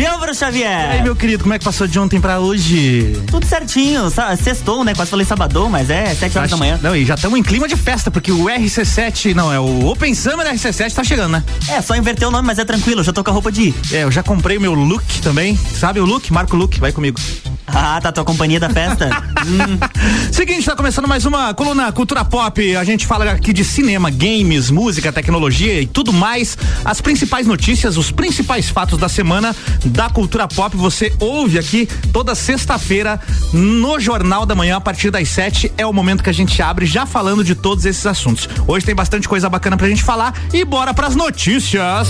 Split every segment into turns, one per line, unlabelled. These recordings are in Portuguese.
dia, Bruno Xavier. E
aí, meu querido, como é que passou de ontem pra hoje?
Tudo certinho, sextou, né? Quase falei sabadão, mas é sete horas
tá,
da manhã.
Não, e já estamos em clima de festa, porque o RC7, não, é o Open Summer RC7 tá chegando, né?
É, só inverter o nome, mas é tranquilo, já tô com a roupa de ir.
É, eu já comprei o meu look também, sabe o look? Marco Look, vai comigo.
Ah, tá tua companhia da festa. hum.
Seguinte, tá começando mais uma coluna Cultura Pop. A gente fala aqui de cinema, games, música, tecnologia e tudo mais. As principais notícias, os principais fatos da semana da cultura pop. Você ouve aqui toda sexta-feira no Jornal da Manhã, a partir das sete. É o momento que a gente abre já falando de todos esses assuntos. Hoje tem bastante coisa bacana pra gente falar e bora pras notícias.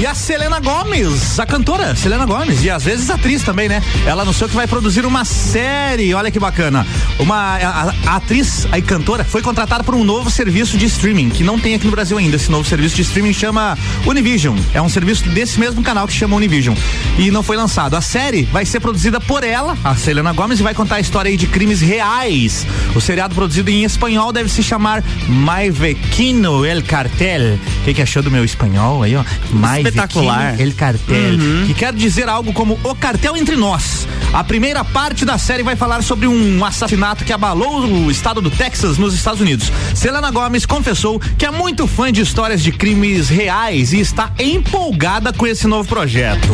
E a Selena Gomes, a cantora Selena Gomes, e às vezes atriz também, né? Ela anunciou que vai produzir uma série, olha que bacana. Uma a, a atriz, a cantora, foi contratada por um novo serviço de streaming, que não tem aqui no Brasil ainda. Esse novo serviço de streaming chama Univision. É um serviço desse mesmo canal que chama Univision. E não foi lançado. A série vai ser produzida por ela, a Selena Gomes, e vai contar a história de crimes reais. O seriado produzido em espanhol deve se chamar My Vecino El Cartel. O que, que achou do meu espanhol aí, ó?
My espetacular.
El Cartel, uhum. que quer dizer algo como o cartel entre nós. A primeira parte da série vai falar sobre um assassinato que abalou o estado do Texas, nos Estados Unidos. Selena Gomes confessou que é muito fã de histórias de crimes reais e está empolgada com esse novo projeto.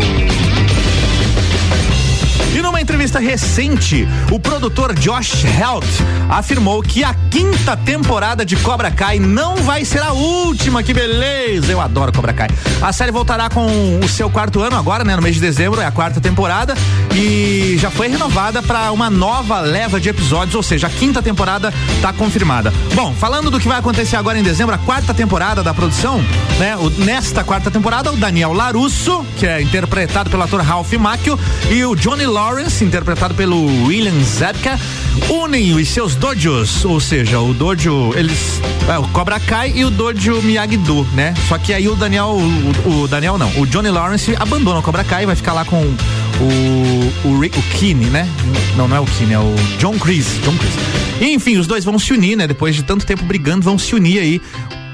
E numa entrevista recente, o produtor Josh Helt afirmou que a quinta temporada de Cobra Kai não vai ser a última. Que beleza! Eu adoro Cobra Kai. A série voltará com o seu quarto ano agora, né? No mês de dezembro, é a quarta temporada e já foi renovada para uma nova leva de episódios, ou seja, a quinta temporada está confirmada. Bom, falando do que vai acontecer agora em dezembro, a quarta temporada da produção, né? O, nesta quarta temporada, o Daniel Larusso, que é interpretado pelo ator Ralph Macchio, e o Johnny Law Lawrence, interpretado pelo William Zabka, unem os seus dojos, ou seja, o dojo, eles, é, o Cobra Kai e o dojo Miyagi-Do, né? Só que aí o Daniel, o, o, Daniel não, o Johnny Lawrence abandona o Cobra Kai e vai ficar lá com o, o, o Kine, né? Não, não é o Kine, é o John Chris, John Chris. enfim, os dois vão se unir, né? Depois de tanto tempo brigando, vão se unir aí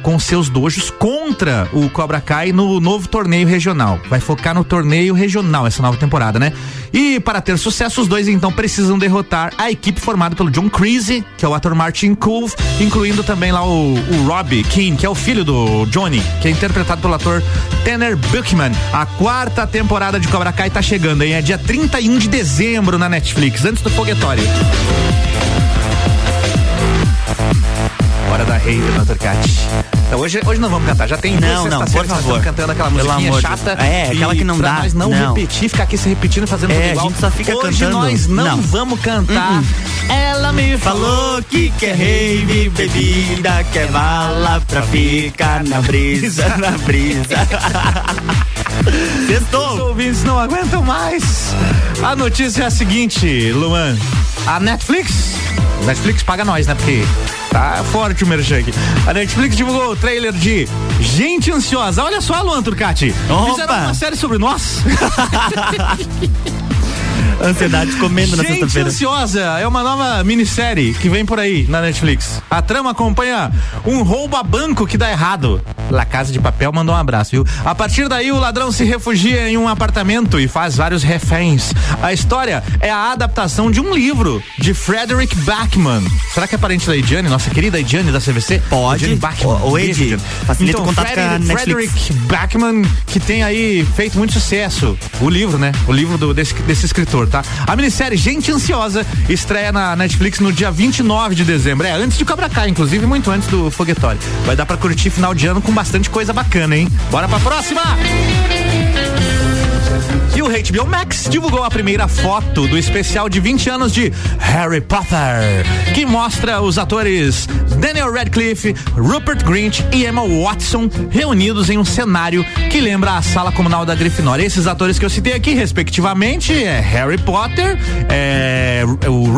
com seus dojos contra o Cobra Kai no novo torneio regional. Vai focar no torneio regional essa nova temporada, né? E para ter sucesso, os dois então precisam derrotar a equipe formada pelo John Creasy, que é o ator Martin Cove, incluindo também lá o, o Robbie King, que é o filho do Johnny, que é interpretado pelo ator Tanner Buckman. A quarta temporada de Cobra Kai tá chegando, hein? É dia 31 de dezembro na Netflix, antes do foguetório. Hora da rave, Dr. Cat. Então, hoje, hoje não vamos cantar, já tem
não, não, por favor.
cantando aquela musiquinha chata.
É, aquela que não dá.
nós não, não, repetir, ficar aqui se repetindo, fazendo
é,
tudo igual.
A gente só fica
hoje
cantando.
nós não, não. vamos cantar. Uh -uh.
Ela me falou que quer rave, bebida, quer bala pra ficar na brisa, na brisa.
Sextou. Os ouvintes não aguentam mais. A notícia é a seguinte, Luan. A Netflix, Netflix paga nós, né? Porque Tá forte o merchan aqui. A Netflix divulgou o trailer de Gente Ansiosa. Olha só, Luan Turcati. Opa. Fizeram uma série sobre nós.
Ansiedade comendo na sexta-feira.
Ansiosa é uma nova minissérie que vem por aí na Netflix. A trama acompanha um roubo a banco que dá errado. La Casa de Papel mandou um abraço, viu? A partir daí, o ladrão se refugia em um apartamento e faz vários reféns. A história é a adaptação de um livro de Frederick Bachman. Será que é parente da Ediane, nossa querida Ediane da CVC?
Pode. Bachman. O, o Ed,
facilita então, o contato Frederick, com a Frederick Bachman, que tem aí feito muito sucesso. O livro, né? O livro do, desse, desse escritor tá? A minissérie Gente Ansiosa estreia na Netflix no dia 29 de dezembro. É, antes de Cobra Kai, inclusive, muito antes do Foguetório. Vai dar pra curtir final de ano com bastante coisa bacana, hein? Bora pra próxima! E o HBO Max divulgou a primeira foto do especial de 20 anos de Harry Potter, que mostra os atores Daniel Radcliffe, Rupert Grint e Emma Watson reunidos em um cenário que lembra a sala comunal da Grifinória. Esses atores que eu citei aqui, respectivamente, é Harry Potter, é,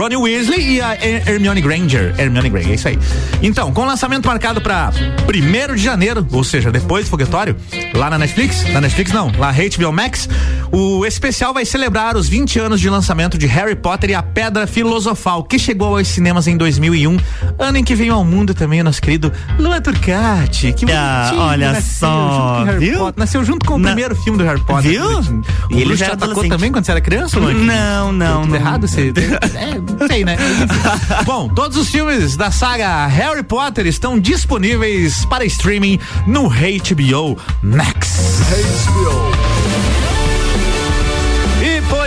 Ronnie Weasley e a Hermione Granger. Hermione Granger, é isso aí. Então, com o lançamento marcado para 1 de janeiro, ou seja, depois do foguetório, lá na Netflix, na Netflix não, lá na HBO Max, O especial vai celebrar os 20 anos de lançamento de Harry Potter e a Pedra Filosofal, que chegou aos cinemas em 2001, ano em que veio ao mundo também o nosso querido Luan Turcati. Que
ah, olha
nasceu
só,
junto
viu?
Potter, nasceu junto com o
Na-
primeiro filme do Harry Potter.
Viu?
E
E ele já
atacou também quando você era criança, Luan?
Não, não,
Tudo
não.
errado? Você... é, não sei, né? Bom, todos os filmes da saga Harry Potter estão disponíveis para streaming no HBO Max. Foi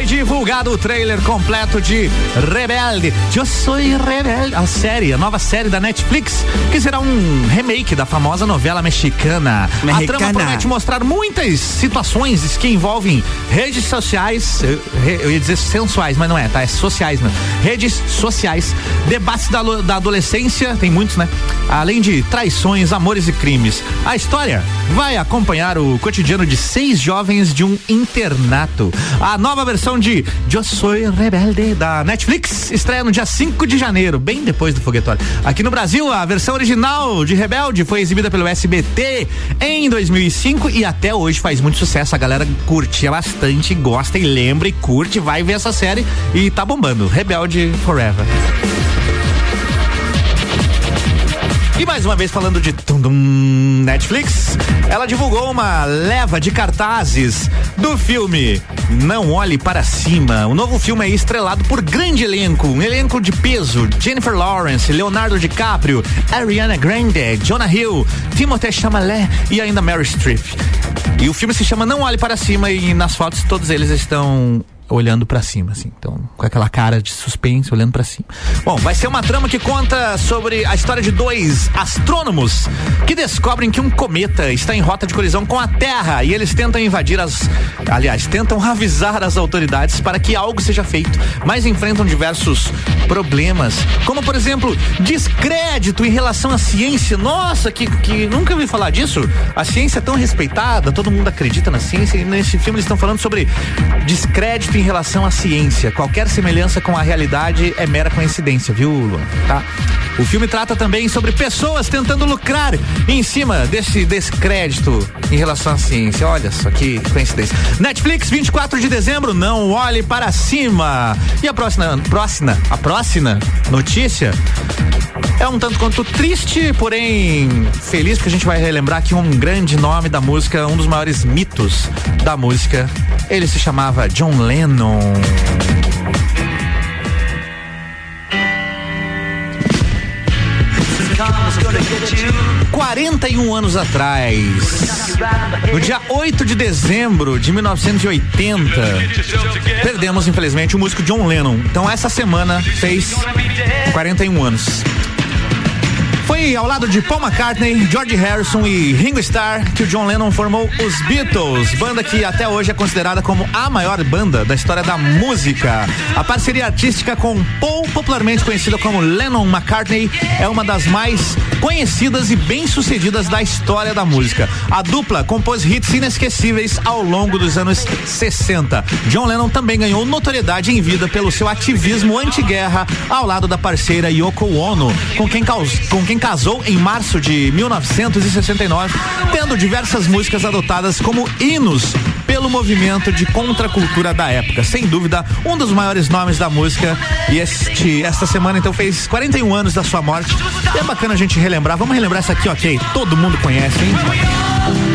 divulgado o trailer completo de Rebelde. Eu sou rebelde. A série, a nova série da Netflix, que será um remake da famosa novela mexicana. A trama
Mexicana.
promete mostrar muitas situações que envolvem redes sociais, eu, eu ia dizer sensuais, mas não é, tá? É sociais, mesmo. Redes sociais, debates da, da adolescência, tem muitos, né? Além de traições, amores e crimes. A história vai acompanhar o cotidiano de seis jovens de um internato. A nova versão de Eu Sou Rebelde da Netflix estreia no dia 5 de janeiro, bem depois do foguetório. Aqui no Brasil, a versão original de Rebelde foi exibida pelo SBT em 2005 e até hoje faz muito sucesso. A galera curtia bastante, gosta e lembra e curte, vai ver essa série e tá bombando. Rebelde Forever. E mais uma vez falando de tum, dum, Netflix, ela divulgou uma leva de cartazes do filme Não Olhe Para Cima. O novo filme é estrelado por grande elenco, um elenco de peso: Jennifer Lawrence, Leonardo DiCaprio, Ariana Grande, Jonah Hill, Timothée Chalamet e ainda Mary Streep. E o filme se chama Não Olhe Para Cima e nas fotos todos eles estão olhando pra cima, assim. Então, com aquela cara de suspense, olhando pra cima. Bom, vai ser uma trama que conta sobre a história de dois astrônomos que descobrem que um cometa está em rota de colisão com a Terra e eles tentam invadir as. Aliás, tentam avisar as autoridades para que algo seja feito, mas enfrentam diversos problemas, como por exemplo, descrédito em relação à ciência. Nossa, que, que nunca ouvi falar disso. A ciência é tão respeitada, todo mundo acredita na ciência, e nesse filme eles estão falando sobre descrédito em relação à ciência. Qualquer semelhança com a realidade é mera coincidência, viu, Luan? Tá? O filme trata também sobre pessoas tentando lucrar em cima desse descrédito em relação à ciência. Olha só que coincidência. Netflix, 24 de dezembro, não olhe para cima. E a próxima, próxima, a próxima notícia é um tanto quanto triste, porém feliz, porque a gente vai relembrar aqui um grande nome da música, um dos maiores mitos da música. Ele se chamava John Lennon.
You.
41 anos atrás, no dia 8 de dezembro de 1980, perdemos infelizmente o músico John Lennon. Então essa semana fez 41 anos. Foi ao lado de Paul McCartney, George Harrison e Ringo Starr que o John Lennon formou os Beatles, banda que até hoje é considerada como a maior banda da história da música. A parceria artística com Paul, popularmente conhecida como Lennon McCartney, é uma das mais conhecidas e bem-sucedidas da história da música. A dupla compôs hits inesquecíveis ao longo dos anos 60. John Lennon também ganhou notoriedade em vida pelo seu ativismo anti-guerra ao lado da parceira Yoko Ono, com quem, caus- com quem casou em março de 1969, tendo diversas músicas adotadas como hinos pelo movimento de contracultura da época. Sem dúvida, um dos maiores nomes da música. E este, esta semana, então, fez 41 anos da sua morte. E é bacana a gente relembrar. Vamos relembrar essa aqui, ok? Todo mundo conhece, hein?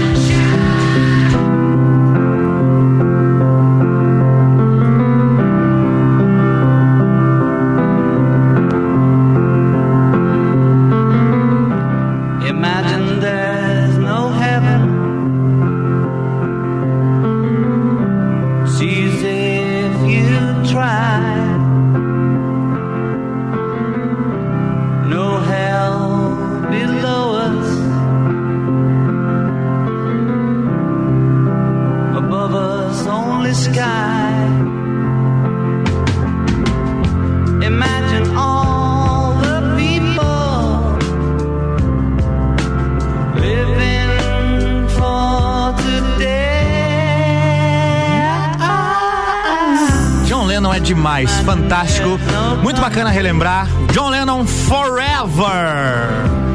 Demais, fantástico. Muito bacana relembrar. John Lennon Forever.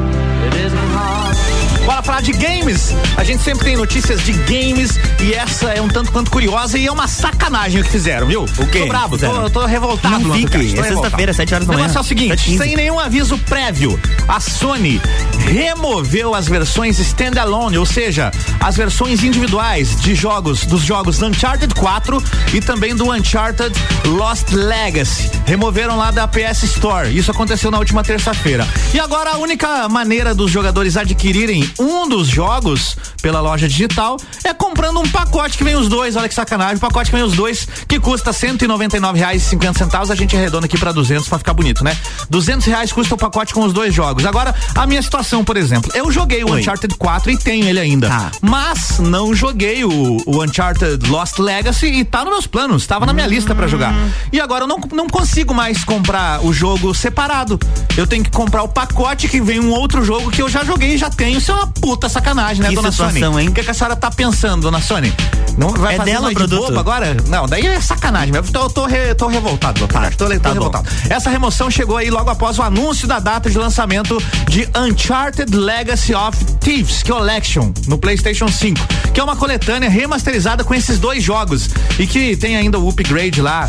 Bora falar de games. A gente sempre tem notícias de games e essa é um tanto quanto curiosa e é uma sacanagem o que fizeram, viu?
O quê?
Tô brabo, tô,
Fizeram?
tô revoltado.
Não fique, é sexta-feira, sete horas da
O
manhã.
negócio é o seguinte, sem nenhum aviso prévio, a Sony removeu as versões standalone, ou seja, as versões individuais de jogos, dos jogos Uncharted 4 e também do Uncharted Lost Legacy. Removeram lá da PS Store. Isso aconteceu na última terça-feira. E agora a única maneira dos jogadores adquirirem um dos jogos pela loja digital é comprando um pacote que vem os dois. Olha que sacanagem, um pacote que vem os dois que custa R$ 199,50. A gente arredonda aqui para 200 para ficar bonito, né? 200 reais custa o pacote com os dois jogos. Agora, a minha situação, por exemplo, eu joguei o
Oi.
Uncharted 4 e tenho ele ainda.
Tá.
Mas não joguei o, o Uncharted Lost Legacy e tá nos meus planos, tava na minha lista pra jogar. E agora eu não, não consigo mais comprar o jogo separado. Eu tenho que comprar o pacote que vem um outro jogo que eu já joguei e já tenho. Isso é uma puta sacanagem, né,
Que
dona
situação,
Sony?
hein?
O que, que a senhora tá pensando, dona Sony? Não vai
É
fazer
dela o
de
produto?
bobo agora? Não, daí é sacanagem. Eu tô, eu tô, re- tô revoltado.
Tá,
tô, tô
tá bom.
revoltado. Essa remoção chegou aí logo após o anúncio da data de lançamento de Uncharted Legacy of Thieves Collection no PlayStation 5, que é uma coletânea remasterizada com esses dois jogos e que tem ainda o upgrade lá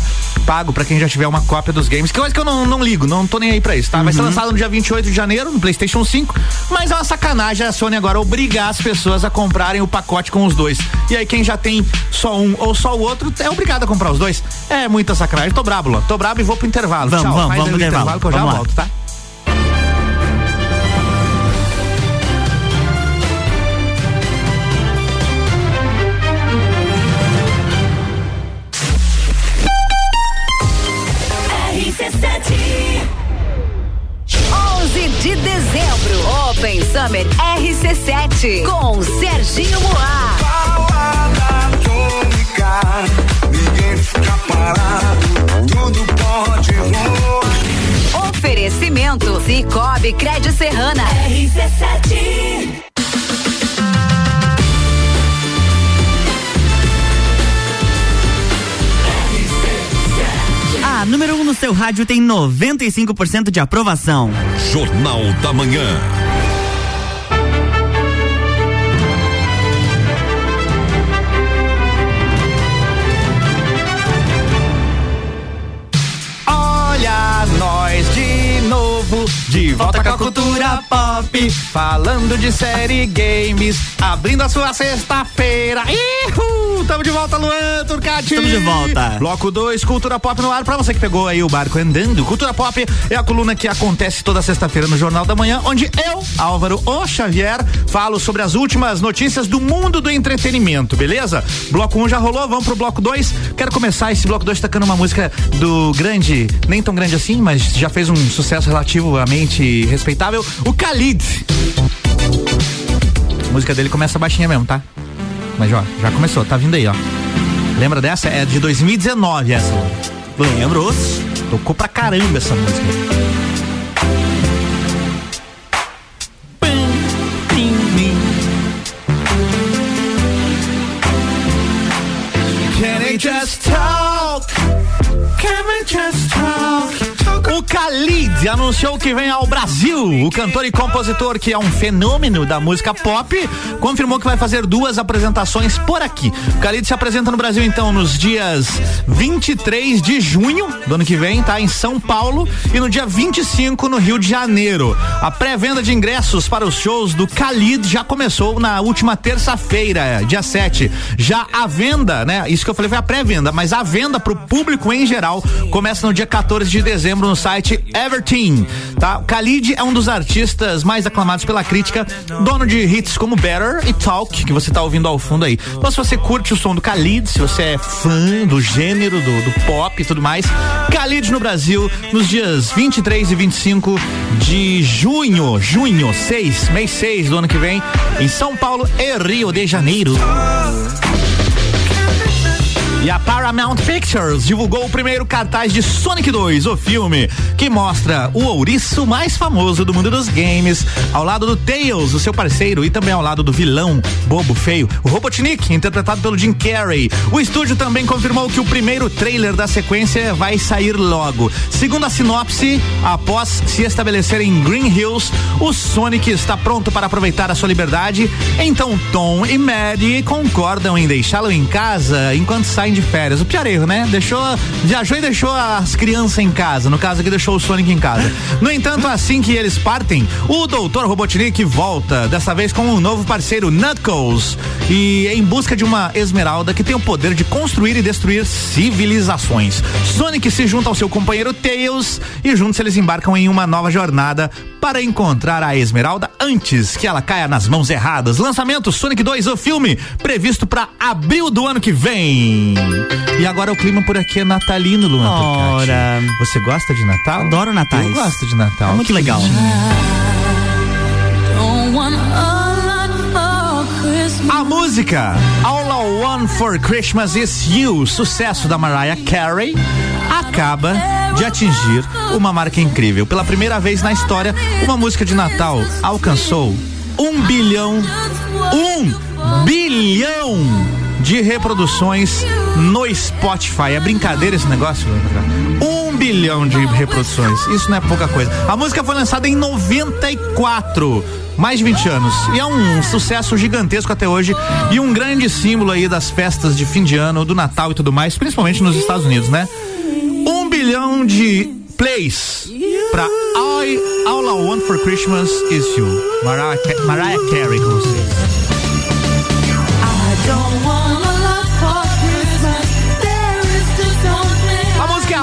pago pra quem já tiver uma cópia dos games. Que coisa que eu não, não ligo, não tô nem aí pra isso, tá? Vai ser lançado no dia 28 de janeiro no PlayStation 5, mas é uma sacanagem a Sony agora obrigar as pessoas a comprarem o pacote com os dois. E aí quem já tem só um ou só o outro é obrigado a comprar os dois. É muita sacanagem. Tô brabo, Luan. Tô brabo e vou pro intervalo.
Vamos,
Tchau.
vamos,
Faz
vamos pro intervalo.
que eu já
lá.
volto, tá?
Summer RC7 com Serginho Moá.
Balada atômica, ninguém fica parado, tudo pode rolar.
Oferecimento Cicobi Crédito Serrana. RC7
A número 1 um no seu rádio tem 95% de aprovação.
Jornal da Manhã.
De volta com a cultura pop, falando de série games, abrindo a sua sexta-feira. Ihu! Tamo de volta, Luan Turcati.
Tamo de volta.
Bloco 2, Cultura Pop no ar. Pra você que pegou aí o barco andando, Cultura Pop é a coluna que acontece toda sexta-feira no Jornal da Manhã, onde eu, Álvaro O Xavier, falo sobre as últimas notícias do mundo do entretenimento, beleza? Bloco 1 um já rolou, vamos pro bloco 2. Quero começar esse bloco 2 tocando uma música do grande, nem tão grande assim, mas já fez um sucesso relativamente respeitável, o Khalid. A música dele começa baixinha mesmo, tá? Mas ó, já começou, tá vindo aí, ó. Lembra dessa? É de 2019 essa.
Lembro.
Tocou pra caramba essa música. Can Khalid anunciou que vem ao Brasil. O cantor e compositor, que é um fenômeno da música pop, confirmou que vai fazer duas apresentações por aqui. O Khalid se apresenta no Brasil, então, nos dias 23 de junho do ano que vem, tá? Em São Paulo. E no dia 25 no Rio de Janeiro. A pré-venda de ingressos para os shows do Khalid já começou na última terça-feira, dia 7. Já a venda, né? Isso que eu falei foi a pré-venda, mas a venda pro público em geral começa no dia 14 de dezembro no site Everteen, tá? Khalid é um dos artistas mais aclamados pela crítica, dono de hits como Better e Talk, que você tá ouvindo ao fundo aí. Então se você curte o som do Khalid, se você é fã do gênero, do, do pop e tudo mais, Khalid no Brasil nos dias 23 e 25 de junho, junho 6, mês 6 do ano que vem, em São Paulo e Rio de Janeiro. E a Paramount Pictures divulgou o primeiro cartaz de Sonic 2, o filme, que mostra o ouriço mais famoso do mundo dos games, ao lado do Tails, o seu parceiro, e também ao lado do vilão bobo feio, o Robotnik, interpretado pelo Jim Carrey. O estúdio também confirmou que o primeiro trailer da sequência vai sair logo. Segundo a sinopse, após se estabelecer em Green Hills, o Sonic está pronto para aproveitar a sua liberdade. Então Tom e Maddie concordam em deixá-lo em casa enquanto saem de férias. O pior erro, né? Deixou, viajou e deixou as crianças em casa. No caso aqui, deixou o Sonic em casa. No entanto, assim que eles partem, o Dr. Robotnik volta, dessa vez com um novo parceiro, Knuckles, e em busca de uma esmeralda que tem o poder de construir e destruir civilizações. Sonic se junta ao seu companheiro Tails e juntos eles embarcam em uma nova jornada para encontrar a esmeralda antes que ela caia nas mãos erradas. Lançamento Sonic 2, o filme, previsto para abril do ano que vem. E agora o clima por aqui é natalino, Luan. Turcati.
Ora.
Você gosta de Natal?
Adoro Natais.
Eu gosto de Natal.
É muito legal.
A música All I Want for Christmas Is You, sucesso da Mariah Carey, acaba de atingir uma marca incrível. Pela primeira vez na história, uma música de Natal alcançou um bilhão, um bilhão de reproduções no Spotify. É brincadeira esse negócio? Um bilhão de reproduções. Isso não é pouca coisa. A música foi lançada em 94 mais de 20 anos. E é um sucesso gigantesco até hoje e um grande símbolo aí das festas de fim de ano, do Natal e tudo mais, principalmente nos Estados Unidos, né? Um bilhão de plays pra I, All I Want for Christmas Is You. Mariah, Mariah Carey com vocês.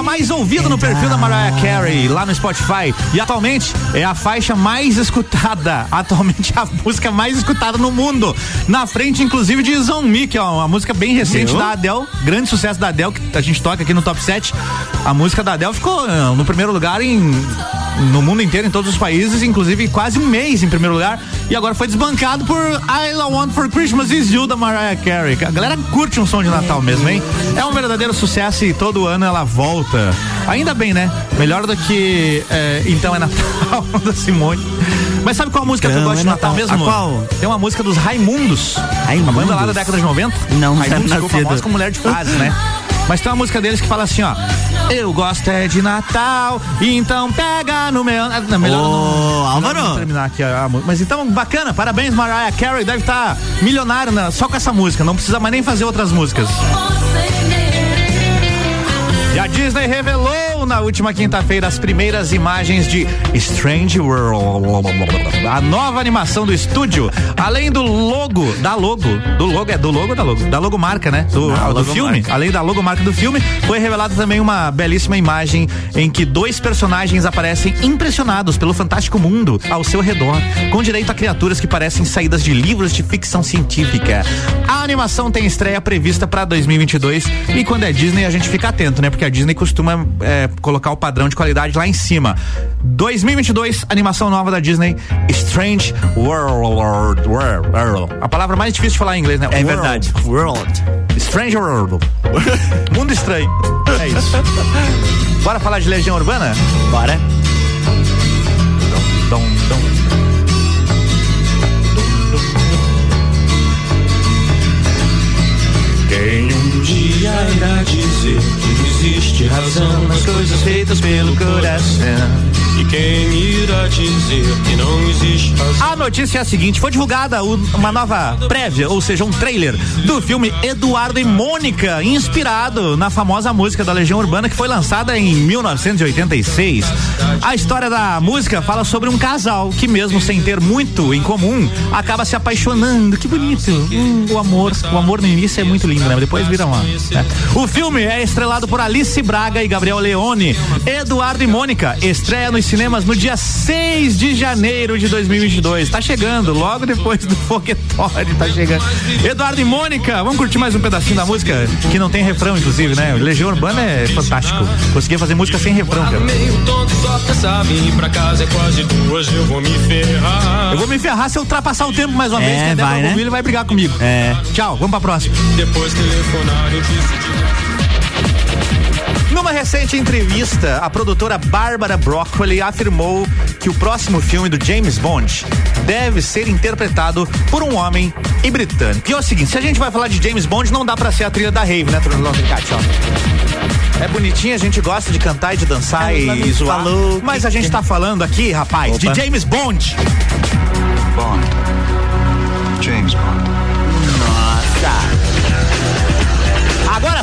Mais ouvida no perfil da Mariah Carey lá no Spotify e atualmente é a faixa mais escutada, atualmente é a música mais escutada no mundo, na frente inclusive de Zon Me, que é uma música bem recente
Viu?
da Adele, grande sucesso da Adele que a gente toca aqui no Top 7. A música da Adele ficou eh, no primeiro lugar em no mundo inteiro, em todos os países, inclusive quase um mês em primeiro lugar, e agora foi desbancado por I Want for Christmas Is You da Mariah Carey. A galera curte um som de Natal mesmo, hein? É um verdadeiro sucesso e todo ano ela volta. Ainda bem, né? Melhor do que eh, Então é Natal da Simone. Mas sabe qual a música que eu
Então
gosto
é
de Natal,
Natal.
mesmo?
A qual?
Tem uma música dos Raimundos.
Raimundos?
A banda lá da década de 90.
Não, não
Raimundos ficou famosa com mulher de frase, né? Mas tem uma música deles que fala assim, ó. Eu gosto é de Natal, então pega no meu. Ah, Não, melhor
Ô,
não-
Álvaro.
não terminar aqui a, a música. Mas então, bacana, parabéns, Mariah Carey. Deve estar milionário na- só com essa música. Não precisa mais nem fazer outras músicas. E a Disney revelou na última quinta-feira as primeiras imagens de Strange World, a nova animação do estúdio, além do logo, da logo, do logo, é do logo da logo? Da logomarca, né? Do,
Da
do
logomarca.
filme, além da logomarca do filme, foi revelada também uma belíssima imagem em que dois personagens aparecem impressionados pelo fantástico mundo ao seu redor, com direito a criaturas que parecem saídas de livros de ficção científica. A animação tem estreia prevista para 2022 e quando é Disney a gente fica atento, né? Porque a Disney costuma é, colocar o padrão de qualidade lá em cima. 2022, animação nova da Disney, Strange World. World, World. A palavra mais difícil de falar em inglês, né?
É
World.
verdade. World.
Strange World. Mundo estranho. É isso. Bora falar de Legião Urbana?
Bora.
Dom, dom.
Quem um dia irá dizer que existe razão nas coisas
Feitas pelo coração.
e quem irá dizer que não existe razão.
A notícia é a seguinte: foi divulgada uma nova prévia, ou seja, um trailer do filme Eduardo e Mônica, inspirado na famosa música da Legião Urbana que foi lançada em 1986. A história da música fala sobre um casal que, mesmo sem ter muito em comum, acaba se apaixonando. Que bonito. Hum, o amor. O amor no início é muito lindo, né? Depois vira uma. né? O filme é estrelado por Alice Braga e Gabriel Leone. Eduardo e Mônica estreia nos cinemas no dia 6 de janeiro de 2022. Tá chegando, logo depois do foguetório, tá chegando. Eduardo e Mônica, vamos curtir mais um pedacinho da música que não tem refrão, inclusive, né? Legião Urbana é fantástico. Consegui fazer música sem refrão, cara.
Eu vou me ferrar.
Se eu ultrapassar o tempo mais uma
É,
vez, que a Débora
vai, né?
Vai brigar comigo.
É.
Tchau, vamos pra próxima.
Depois telefonar, eu decidi.
Numa recente entrevista, a produtora Bárbara Broccoli afirmou que o próximo filme do James Bond deve ser interpretado por um homem e britânico. E é o seguinte, se a gente vai falar de James Bond, não dá pra ser a trilha da Rave, né, ó. É bonitinha, a gente gosta de cantar e de dançar
Ela
e zoar.
falou
Mas a gente tá falando aqui, rapaz,
Opa.
de James Bond.
Bond. James Bond.
Agora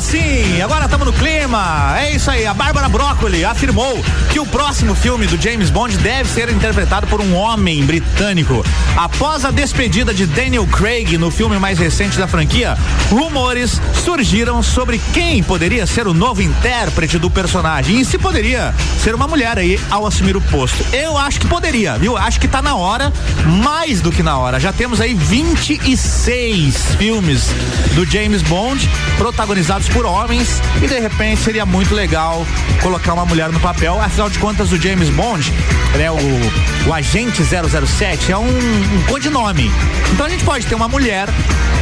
sim, agora estamos no clima. É isso aí, a Bárbara Broccoli afirmou que o próximo filme do James Bond deve ser interpretado por um homem britânico. Após a despedida de Daniel Craig no filme mais recente da franquia, rumores surgiram sobre quem poderia ser o novo intérprete do personagem e se poderia ser uma mulher aí ao assumir o posto. Eu acho que poderia, viu? Acho que tá na hora, mais do que na hora. Já temos aí 26 filmes do James Bond protagonizados por homens e de repente seria muito legal colocar uma mulher no papel. Afinal de contas, o James Bond, né, o, o agente 007 é um, um codinome. Então a gente pode ter uma mulher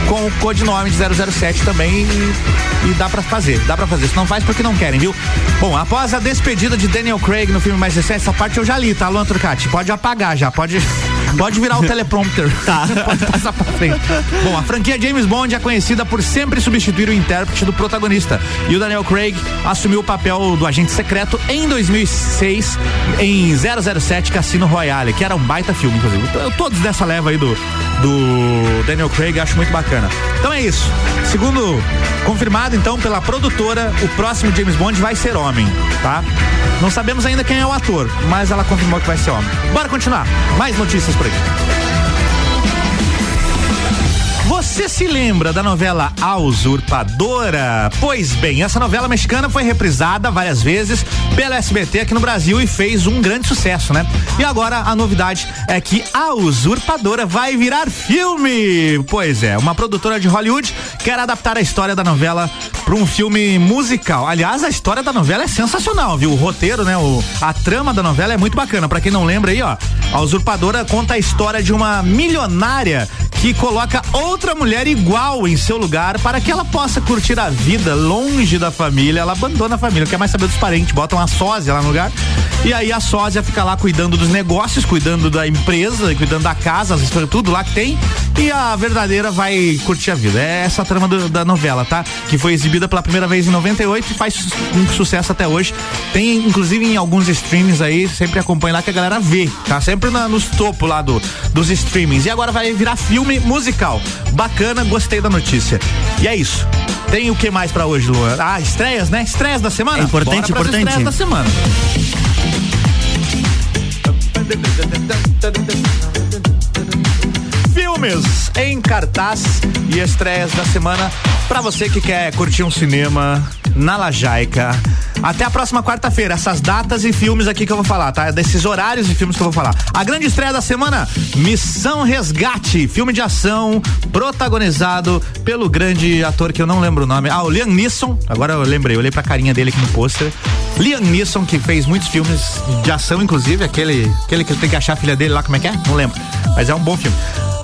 com o codinome de 007 também e, e dá pra fazer, dá pra fazer. Se não faz porque não querem, viu? Bom, após a despedida de Daniel Craig no filme mais recente, essa parte eu já li, tá, Luan Turcati? Pode apagar já, pode, pode virar o teleprompter.
Tá.
pode passar pra frente. Bom, a franquia James Bond é conhecida por sempre substituir o intérprete do protagonista. E o Daniel Craig assumiu o papel do agente secreto em 2006 em 007 Cassino Royale, que era um baita filme, inclusive. Eu- Todos dessa leva aí do, do Daniel Craig, acho muito bacana. Então é isso. Segundo confirmado então pela produtora, o próximo James Bond vai ser homem, tá? Não sabemos ainda quem é o ator, mas ela confirmou que vai ser homem. Bora continuar. Mais notícias por aqui. Você se lembra da novela A Usurpadora? Pois bem, essa novela mexicana foi reprisada várias vezes pela SBT aqui no Brasil e fez um grande sucesso, né? E agora a novidade é que A Usurpadora vai virar filme. Pois é, uma produtora de Hollywood quer adaptar a história da novela para um filme musical. Aliás, a história da novela é sensacional, viu? O roteiro, né? O, a trama da novela é muito bacana. Pra quem não lembra aí, ó, a usurpadora conta a história de uma milionária que coloca outra mulher igual em seu lugar para que ela possa curtir a vida longe da família. Ela abandona a família, não quer mais saber dos parentes, bota uma sósia lá no lugar. E aí a sósia fica lá cuidando dos negócios, cuidando da empresa, cuidando da casa, tudo lá que tem. E a verdadeira vai curtir a vida. É essa a trama do- da novela, tá? Que foi exibida pela primeira vez em 98 e faz um sucesso até hoje. Tem, inclusive, em alguns streamings aí, sempre acompanha lá que a galera vê. Tá sempre na- nos topos lá do, dos streamings. E agora vai virar filme musical. Bacana, gostei da notícia. E é isso. Tem o que mais pra hoje, Luan? Ah, estreias, né? Estreias da semana?
É importante,
Bora
importante.
Estreias da semana. Filmes em cartaz e estreias da semana pra você que quer curtir um cinema na Lajaica. Até a próxima quarta-feira, essas datas e filmes aqui que eu vou falar, tá? Desses horários e filmes que eu vou falar. A grande estreia da semana, Missão Resgate, filme de ação protagonizado pelo grande ator que eu não lembro o nome. Ah, o Liam Neeson. Agora eu lembrei, eu olhei pra carinha dele aqui no pôster. Liam Neeson, que fez muitos filmes de ação, inclusive, aquele, aquele que ele tem que achar a filha dele lá, como é que é? Não lembro. Mas é um bom filme.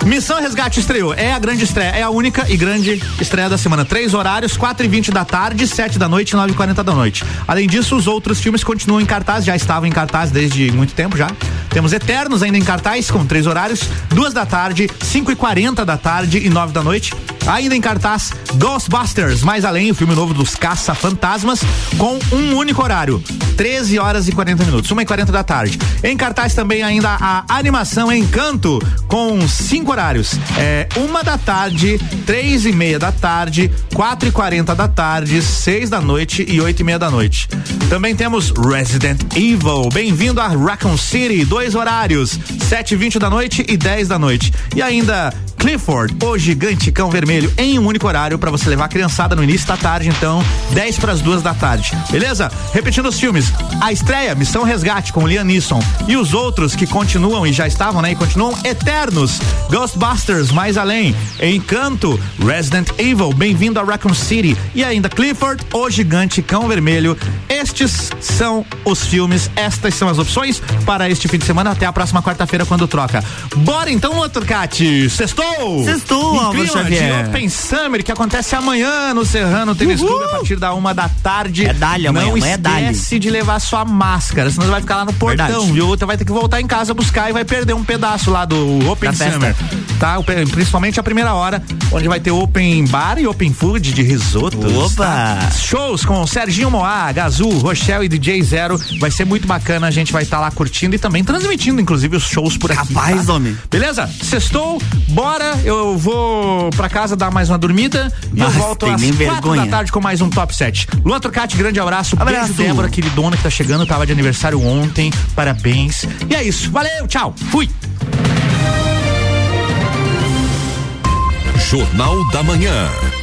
Missão Resgate estreou. É a grande estreia, é a única e grande estreia da semana. Três horários, 4 e 20 da tarde, 7 da noite e 9 e 40 da noite. Além disso, os outros filmes continuam em cartaz, já estavam em cartaz desde muito tempo já. Temos Eternos ainda em cartaz, com três horários, duas da tarde, 5 e 40 da tarde e 9 da noite. Ainda em cartaz, Ghostbusters, mais além, o filme novo dos Caça-Fantasmas, com um único horário, 13 horas e 40 minutos, 1 e 40 da tarde. Em cartaz também ainda a animação Encanto, com cinco horários. É uma da tarde, três e meia da tarde, quatro e quarenta da tarde, seis da noite e oito e meia da noite. Também temos Resident Evil, bem-vindo a Raccoon City, dois horários, 7 20 da noite e 10 da noite. E ainda Clifford, o gigante cão vermelho, em um único horário para você levar a criançada no início da tarde, então, 10 para as duas da tarde. Beleza? Repetindo os filmes. A estreia, Missão Resgate com Liam Neeson. E os outros que continuam e já estavam, né? E continuam eternos. Ghostbusters, Mais Além. Encanto, Resident Evil, Bem-vindo a Raccoon City. E ainda Clifford, o gigante cão vermelho. Estes são os filmes, estas são as opções para este fim de semana até a próxima quarta-feira quando troca. Bora então, Turcati. Sextou!
Sextou, Álvaro
clima
Xavier.
de Open Summer que acontece amanhã no Serrano Tênis Clube a partir da uma da tarde.
É dali amanhã,
Não
amanhã é dali.
esquece de levar sua máscara, senão você vai ficar lá no portão,
Verdade.
viu? Você vai ter que voltar em casa buscar e vai perder um pedaço lá do Open
Da festa.
Tá? Principalmente a primeira hora, onde vai ter Open Bar e Open Food de risotos.
Opa!
tá? Shows com Serginho Moá, Gazu, Rochelle e DJ Zero. Vai ser muito bacana, a gente vai estar lá curtindo e também transmitindo, inclusive, os shows por aqui.
Capaz,
tá?
homem.
Beleza? Sextou, bora, eu vou pra casa dar mais uma dormida e eu volto às quatro
vergonha.
da tarde com mais um Top 7. Luan Turcati, grande abraço.
Abraço.
Beijo, Débora, queridona que tá chegando, tava de aniversário ontem. Parabéns. E é isso. Valeu, tchau. Fui.
Jornal da Manhã.